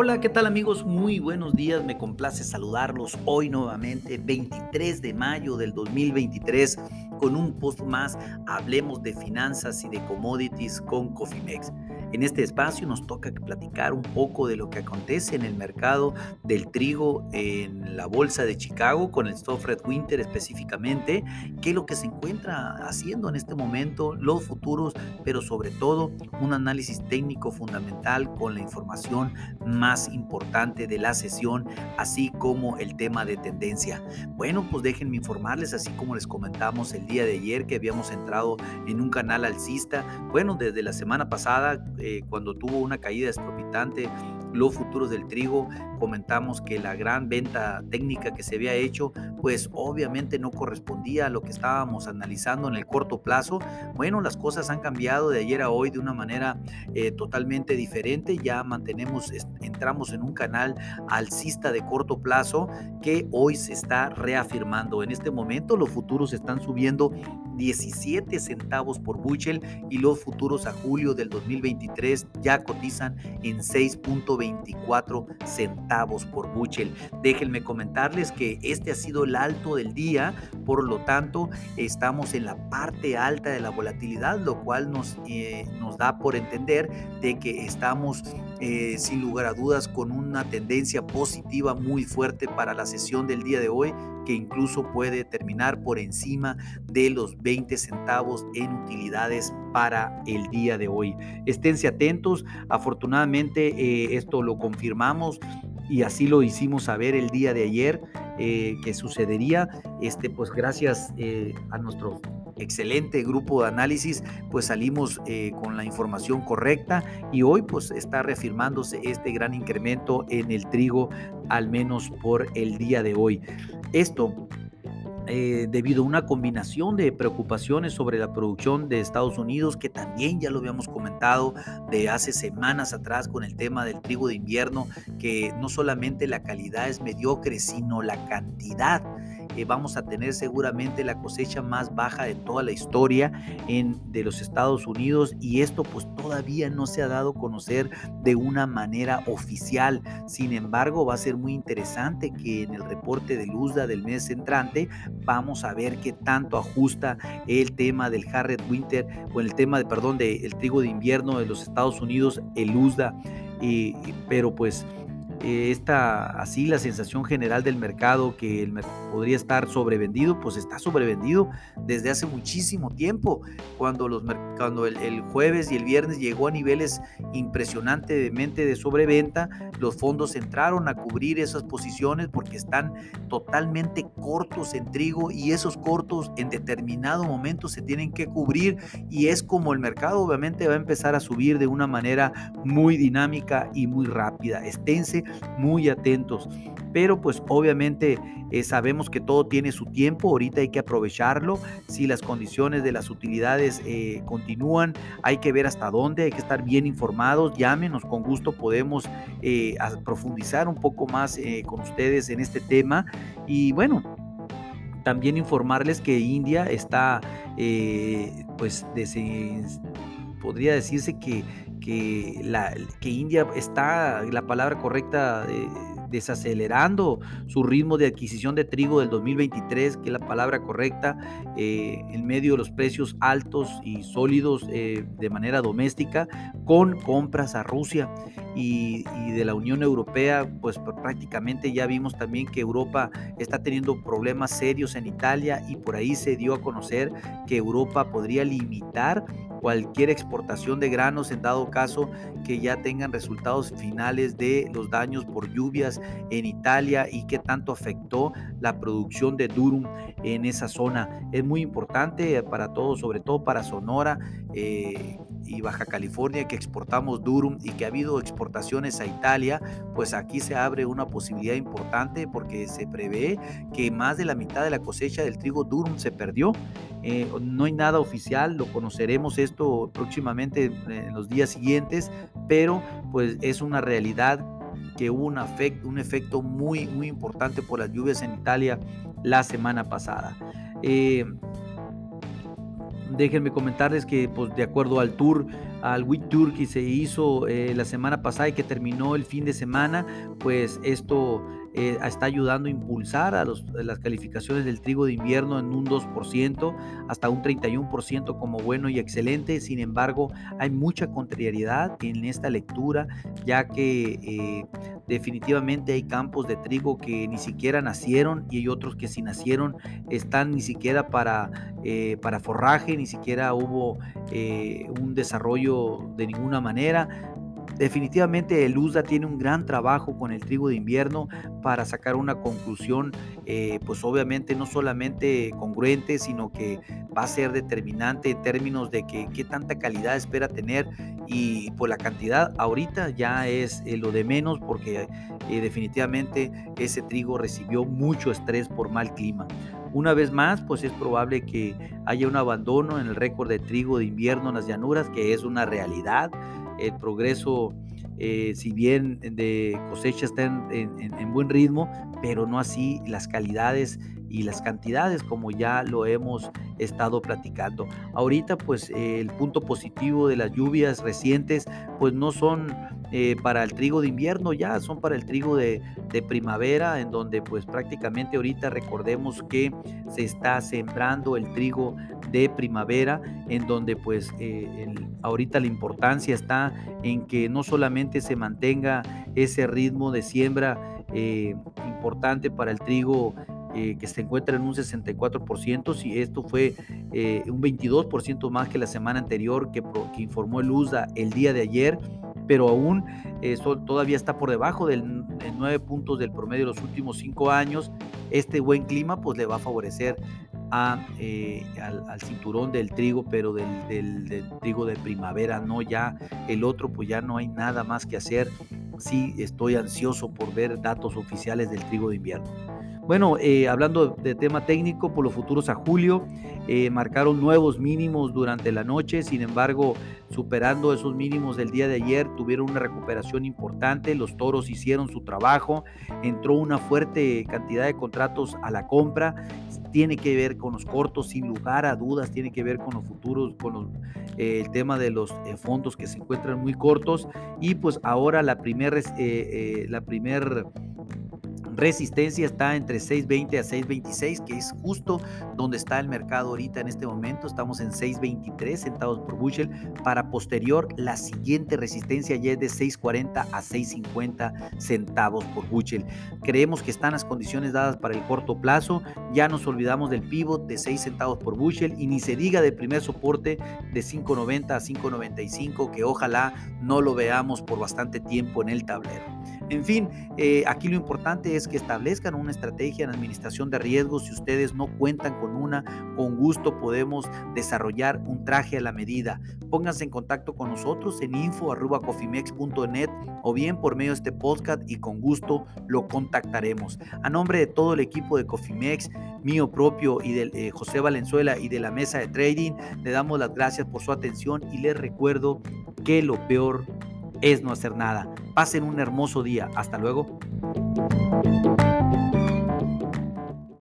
Hola, ¿qué tal amigos? Muy buenos días, me complace saludarlos hoy nuevamente, 23 de mayo del 2023, con un post más, hablemos de finanzas y de commodities con Cofimex. En este espacio nos toca platicar un poco de lo que acontece en el mercado del trigo en la bolsa de Chicago con el Red Winter específicamente, qué es lo que se encuentra haciendo en este momento, los futuros, pero sobre todo un análisis técnico fundamental con la información más importante de la sesión, así como el tema de tendencia. Bueno, pues déjenme informarles, así como les comentamos el día de ayer que habíamos entrado en un canal alcista, bueno, desde la semana pasada eh, cuando tuvo una caída estropitante los futuros del trigo, comentamos que la gran venta técnica que se había hecho, pues obviamente no correspondía a lo que estábamos analizando en el corto plazo. Bueno, las cosas han cambiado de ayer a hoy de una manera eh, totalmente diferente. Ya mantenemos, entramos en un canal alcista de corto plazo que hoy se está reafirmando. En este momento los futuros están subiendo 17 centavos por bushel y los futuros a julio del 2023 ya cotizan en 6.24 centavos por bushel. Déjenme comentarles que este ha sido el alto del día, por lo tanto estamos en la parte alta de la volatilidad, lo cual nos, eh, nos da por entender de que estamos eh, sin lugar a dudas con una tendencia positiva muy fuerte para la sesión del día de hoy que incluso puede terminar por encima de los 20 centavos en utilidades para el día de hoy. Esténse atentos, afortunadamente eh, esto lo confirmamos y así lo hicimos saber el día de ayer eh, que sucedería. Este, pues gracias eh, a nuestro excelente grupo de análisis, pues salimos eh, con la información correcta y hoy pues está reafirmándose este gran incremento en el trigo, al menos por el día de hoy. Esto eh, debido a una combinación de preocupaciones sobre la producción de Estados Unidos, que también ya lo habíamos comentado de hace semanas atrás con el tema del trigo de invierno, que no solamente la calidad es mediocre, sino la cantidad vamos a tener seguramente la cosecha más baja de toda la historia en, de los Estados Unidos y esto pues todavía no se ha dado a conocer de una manera oficial. Sin embargo, va a ser muy interesante que en el reporte de USDA del mes entrante vamos a ver qué tanto ajusta el tema del Harriet Winter o el tema de, perdón, del trigo de invierno de los Estados Unidos, el USDA. pero pues eh, esta así la sensación general del mercado que el podría estar sobrevendido, pues está sobrevendido desde hace muchísimo tiempo. Cuando, los, cuando el, jueves y el viernes llegó a niveles impresionantemente de sobreventa, los fondos entraron a cubrir esas posiciones porque están totalmente cortos en trigo y esos cortos en determinado momento se tienen que cubrir y es como el mercado obviamente va a empezar a subir de una manera muy dinámica y muy rápida. Esténse muy atentos. Pero pues obviamente eh, sabemos que todo tiene su tiempo, ahorita hay que aprovecharlo. Si las condiciones de las utilidades eh, continúan, hay que ver hasta dónde, hay que estar bien informados. Llámenos, con gusto podemos eh, profundizar un poco más con ustedes en este tema. Y bueno, también informarles que India está, pues, podría decirse que que, la, que India está, la palabra correcta, eh, desacelerando su ritmo de adquisición de trigo del 2023, que es la palabra correcta, eh, en medio de los precios altos y sólidos eh, de manera doméstica, con compras a Rusia y, y, de la Unión Europea, pues prácticamente ya vimos también que Europa está teniendo problemas serios en Italia y por ahí se dio a conocer que Europa podría limitar cualquier exportación de granos en dado caso que ya tengan resultados finales de los daños por lluvias en Italia y qué tanto afectó la producción de durum en esa zona. Es muy importante para todos, sobre todo para Sonora. Eh, y Baja California que exportamos durum y que ha habido exportaciones a Italia, pues aquí se abre una posibilidad importante porque se prevé que más de la mitad de la cosecha del trigo durum se perdió. Eh, no hay nada oficial, lo conoceremos esto próximamente en los días siguientes, pero pues es una realidad que hubo un un efecto muy, muy importante por las lluvias en Italia la semana pasada. Eh, déjenme comentarles que pues, de acuerdo al tour, al Week Tour que se hizo eh, la semana pasada y que terminó el fin de semana, pues esto eh, está ayudando a impulsar a, las calificaciones del trigo de invierno en un 2%, hasta un 31% como bueno y excelente. Sin embargo, hay mucha contrariedad en esta lectura, ya que eh, definitivamente hay campos de trigo que ni siquiera nacieron y hay otros que si nacieron están ni siquiera para, eh, para forraje, ni siquiera hubo un desarrollo de ninguna manera. Definitivamente el USDA tiene un gran trabajo con el trigo de invierno para sacar una conclusión, eh, pues obviamente no solamente congruente, sino que va a ser determinante en términos de que qué tanta calidad espera tener y por pues, la cantidad ahorita ya es eh, lo de menos porque eh, definitivamente ese trigo recibió mucho estrés por mal clima. Una vez más, pues es probable que haya un abandono en el récord de trigo de invierno en las llanuras, que es una realidad el progreso, eh, si bien de cosecha está en, buen ritmo, pero no así las calidades y las cantidades como ya lo hemos estado platicando. Ahorita pues el punto positivo de las lluvias recientes pues no son eh, para el trigo de invierno ya, son para el trigo de, primavera, en donde pues prácticamente ahorita recordemos que se está sembrando el trigo de primavera, en donde pues eh, ahorita la importancia está en que no solamente se mantenga ese ritmo de siembra eh, importante para el trigo que se encuentra en un 64%, si esto fue un 22% más que la semana anterior que, que informó el USDA el día de ayer, pero aún eso todavía está por debajo del, de 9 puntos del promedio de los últimos 5 años. Este buen clima pues le va a favorecer eh, al, cinturón del trigo, pero del, trigo de primavera, no ya el otro, pues ya no hay nada más que hacer. Sí, estoy ansioso por ver datos oficiales del trigo de invierno. Bueno, eh, hablando de tema técnico, por los futuros a julio, eh, marcaron nuevos mínimos durante la noche, sin embargo, superando esos mínimos del día de ayer, tuvieron una recuperación importante, los toros hicieron su trabajo, entró una fuerte cantidad de contratos a la compra, tiene que ver con los cortos, sin lugar a dudas, tiene que ver con los futuros, con eh, el tema de los fondos que se encuentran muy cortos, y pues ahora la primera la primer Resistencia está entre 6.20 a 6.26, que es justo donde está el mercado ahorita en este momento. Estamos en 6.23 centavos por bushel. Para posterior, la siguiente resistencia ya es de 6.40 a 6.50 centavos por bushel. Creemos que están las condiciones dadas para el corto plazo. Ya nos olvidamos del pivot de 6 centavos por bushel y ni se diga del primer soporte de 5.90 a 5.95, que ojalá no lo veamos por bastante tiempo en el tablero. En fin, eh, aquí lo importante es que establezcan una estrategia en administración de riesgos. Si ustedes no cuentan con una, con gusto podemos desarrollar un traje a la medida. Pónganse en contacto con nosotros en info.cofimex.net o bien por medio de este podcast y con gusto lo contactaremos. A nombre de todo el equipo de Cofimex, mío propio y de eh, José Valenzuela y de la mesa de trading, le damos las gracias por su atención y les recuerdo que lo peor es no hacer nada. Pasen un hermoso día. Hasta luego.